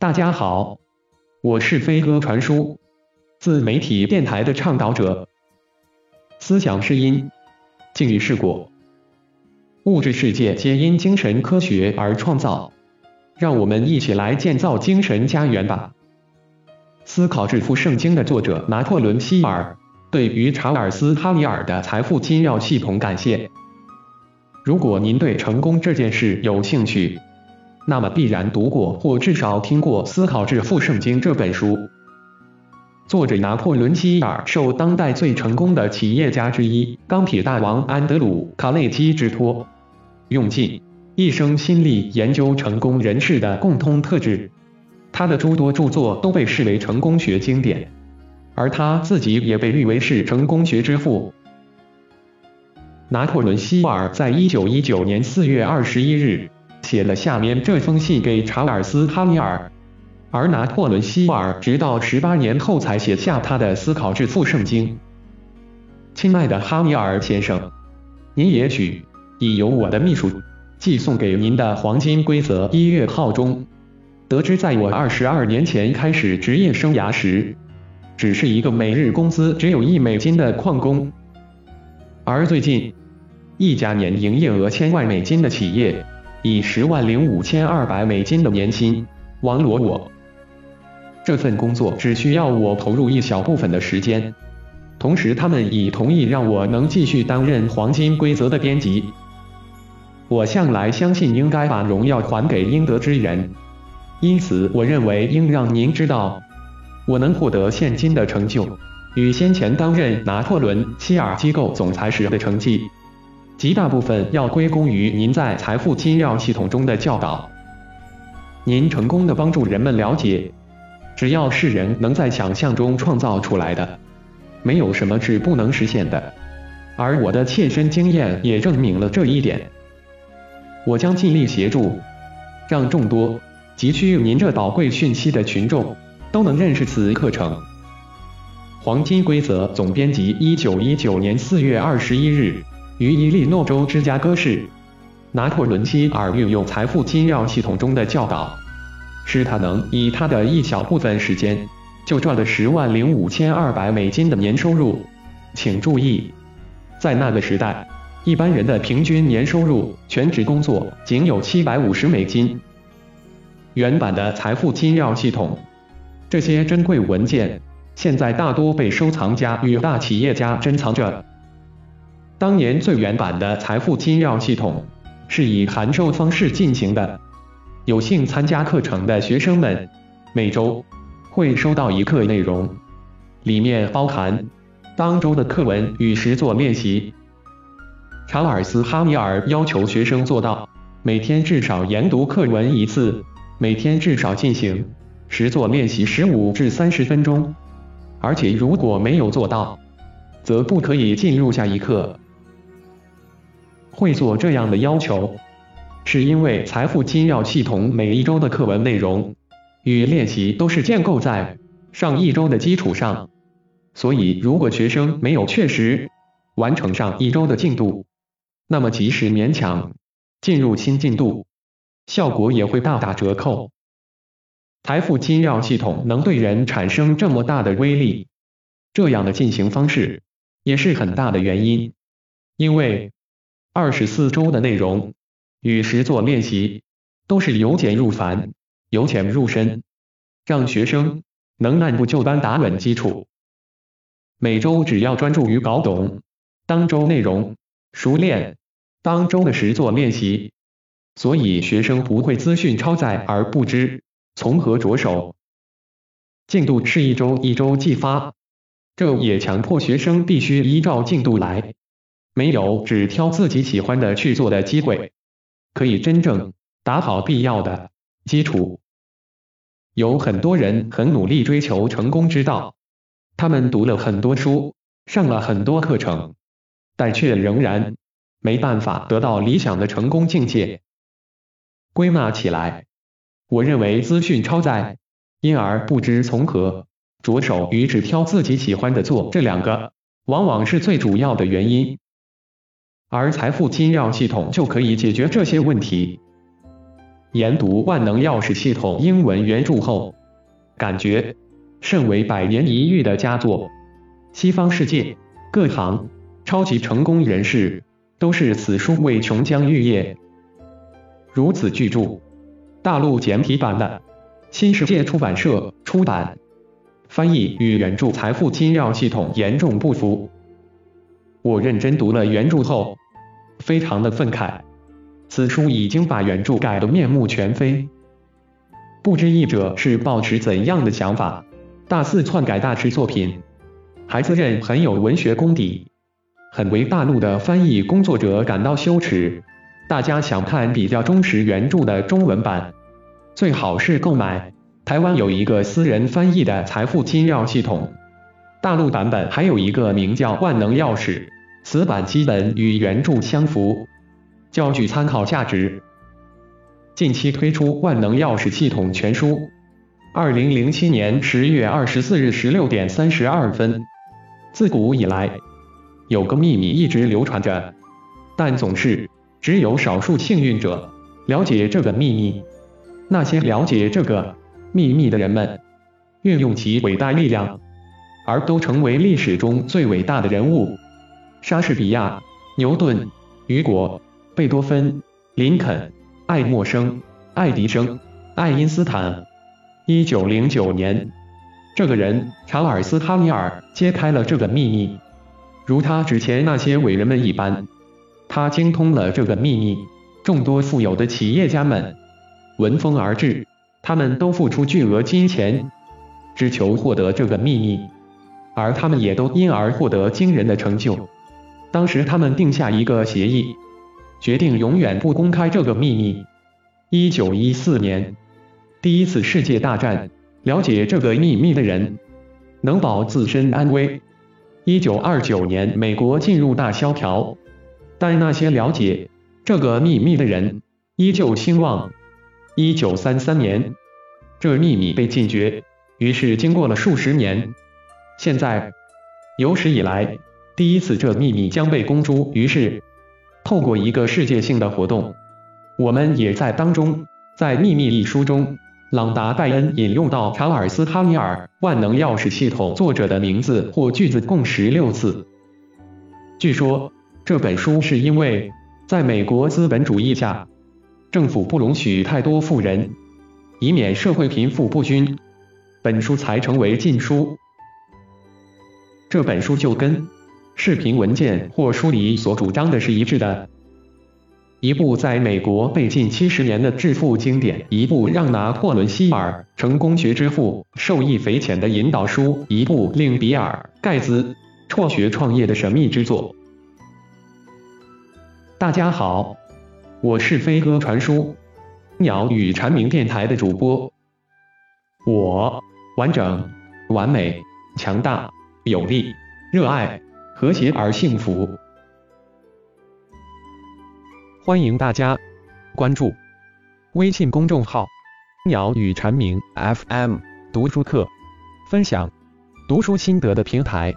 大家好，我是飞鸽传书，自媒体电台的倡导者。思想是因，境遇是果，物质世界皆因精神科学而创造。让我们一起来建造精神家园吧。思考致富圣经的作者拿破仑·希尔对于查尔斯·哈里尔的财富金钥系统感谢。如果您对成功这件事有兴趣，那么必然读过或至少听过《思考致富圣经》这本书。作者拿破仑·希尔受当代最成功的企业家之一——钢铁大王安德鲁·卡内基之托，用尽一生心力研究成功人士的共通特质。他的诸多著作都被视为成功学经典，而他自己也被誉为是成功学之父。拿破仑·希尔在一九一九年四月二十一日写了下面这封信给查尔斯·哈尼尔，而拿破仑·希尔直到十八年后才写下他的《思考致富圣经》。亲爱的哈尼尔先生，您也许已由我的秘书寄送给您的《黄金规则》一月号中，得知在我二十二年前开始职业生涯时，只是一个每日工资只有一美金的矿工，而最近。一家年营业额千万美金的企业，以十万零五千二百美金的年薪网罗我。这份工作只需要我投入一小部分的时间，同时他们已同意让我能继续担任《黄金规则》的编辑。我向来相信应该把荣耀还给应得之人，因此我认为应让您知道，我能获得现今的成就，与先前担任拿破仑希尔机构总裁时的成绩。极大部分要归功于您在财富金钥系统中的教导。您成功的帮助人们了解，只要是人能在想象中创造出来的，没有什么是不能实现的。而我的切身经验也证明了这一点。我将尽力协助，让众多急需您这宝贵讯息的群众都能认识此课程。黄金规则总编辑，一九一九年四月二十一日。于伊利诺州芝加哥市，拿破仑·希尔运用财富金钥系统中的教导，使他能以他的一小部分时间，就赚了十万零五千二百美金的年收入。请注意，在那个时代，一般人的平均年收入全职工作仅有七百五十美金。原版的财富金钥系统，这些珍贵文件现在大多被收藏家与大企业家珍藏着。当年最原版的财富金钥系统是以函授方式进行的，有幸参加课程的学生们每周会收到一课内容，里面包含当周的课文与实作练习。查尔斯·哈米尔要求学生做到每天至少研读课文一次，每天至少进行实作练习十五至三十分钟，而且如果没有做到，则不可以进入下一课。会做这样的要求，是因为财富金钥系统每一周的课文内容与练习都是建构在上一周的基础上，所以如果学生没有确实完成上一周的进度，那么即使勉强进入新进度，效果也会大打折扣。财富金钥系统能对人产生这么大的威力，这样的进行方式也是很大的原因，因为。二十四周的内容与实作练习都是由简入繁，由浅入深，让学生能按部就班打稳基础。每周只要专注于搞懂当周内容，熟练当周的实作练习，所以学生不会资讯超载而不知从何着手。进度是一周一周计发，这也强迫学生必须依照进度来。没有只挑自己喜欢的去做的机会，可以真正打好必要的基础。有很多人很努力追求成功之道，他们读了很多书，上了很多课程，但却仍然没办法得到理想的成功境界。归纳起来，我认为资讯超载，因而不知从何着手与只挑自己喜欢的做这两个，往往是最主要的原因。而财富金钥系统就可以解决这些问题。研读《万能钥匙系统》英文原著后，感觉甚为百年一遇的佳作。西方世界各行超级成功人士都是此书为琼浆玉液。如此巨著，大陆简体版的新世界出版社出版，翻译与原著财富金钥系统严重不符。我认真读了原著后，非常的愤慨。此书已经把原著改得面目全非，不知译者是抱持怎样的想法，大肆篡改大师作品，还自认很有文学功底，很为大陆的翻译工作者感到羞耻。大家想看比较忠实原著的中文版，最好是购买。台湾有一个私人翻译的财富金钥系统，大陆版本还有一个名叫万能钥匙，此版基本与原著相符。较具参考价值。近期推出《万能钥匙系统全书》，二零零七年十月二十四日十六点三十二分。自古以来，有个秘密一直流传着，但总是只有少数幸运者了解这个秘密。那些了解这个秘密的人们，运用其伟大力量，而都成为历史中最伟大的人物：莎士比亚、牛顿、雨果。贝多芬、林肯、爱默生、爱迪生、爱因斯坦。一九零九年，这个人查尔斯·哈米尔揭开了这个秘密。如他之前那些伟人们一般，他精通了这个秘密。众多富有的企业家们闻风而至，他们都付出巨额金钱，只求获得这个秘密，而他们也都因而获得惊人的成就。当时他们定下一个协议。决定永远不公开这个秘密。一九一四年，第一次世界大战，了解这个秘密的人能保自身安危。一九二九年，美国进入大萧条，但那些了解这个秘密的人依旧兴旺。一九三三年，这秘密被禁绝，于是经过了数十年，现在有史以来第一次这秘密将被公诸于世。透过一个世界性的活动，我们也在当中。在《秘密》一书中，朗达·拜恩引用到查尔斯·哈尼尔《万能钥匙系统》作者的名字或句子共十六次。据说这本书是因为在美国资本主义下，政府不容许太多富人，以免社会贫富不均，本书才成为禁书。这本书就跟。视频文件或书里所主张的是一致的。一部在美国被禁七十年的致富经典，一部让拿破仑希尔成功学之父受益匪浅的引导书，一部令比尔盖茨辍学创业的神秘之作。大家好，我是飞鸽传书鸟语蝉鸣电台的主播。我完整、完美、强大、有力、热爱。和谐而幸福，欢迎大家关注微信公众号“鸟语蝉鸣 FM” 读书课，分享读书心得的平台。